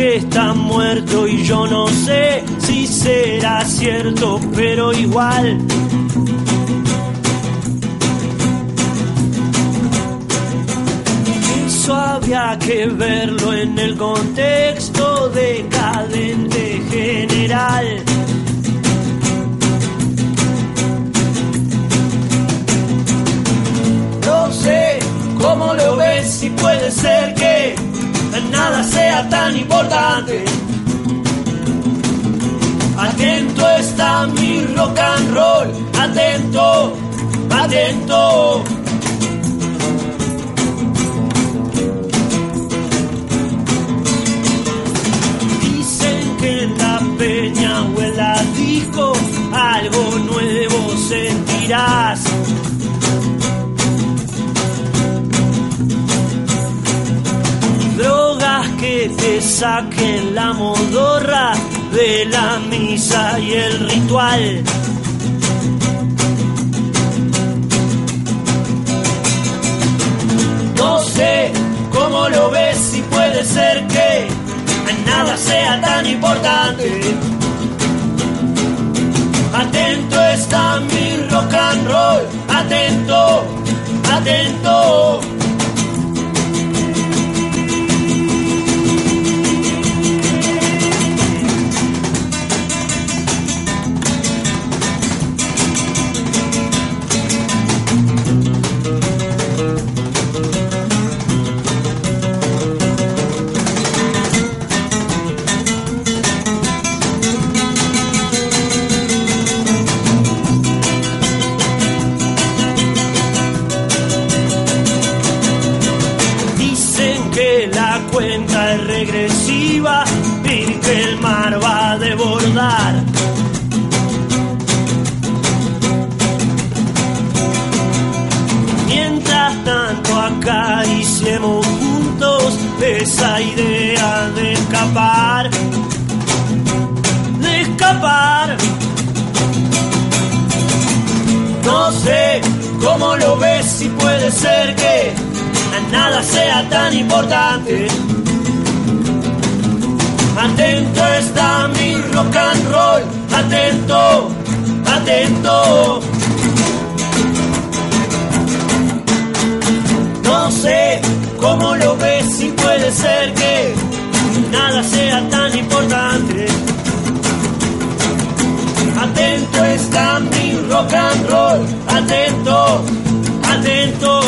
Que está muerto y yo no sé si será cierto, pero igual. Eso había que verlo en el contexto decadente general. No sé cómo lo ves, si puede ser que nada sea tan importante. Atento está mi rock and roll, atento, atento. Dicen que la peña o en la disco algo nuevo te saquen la modorra de la misa y el ritual. No sé cómo lo ves, si puede ser que nada sea tan importante. Atento está mi rock and roll, atento, atento. Que la cuenta es regresiva y que el mar va a desbordar. Mientras tanto acariciemos juntos esa idea de escapar, de escapar. No sé cómo lo ves, si puede ser que nada sea tan importante. Atento está mi rock and roll, atento, atento. No sé cómo lo ves, si puede ser que nada sea tan importante. Atento está mi rock and roll, atento, atento.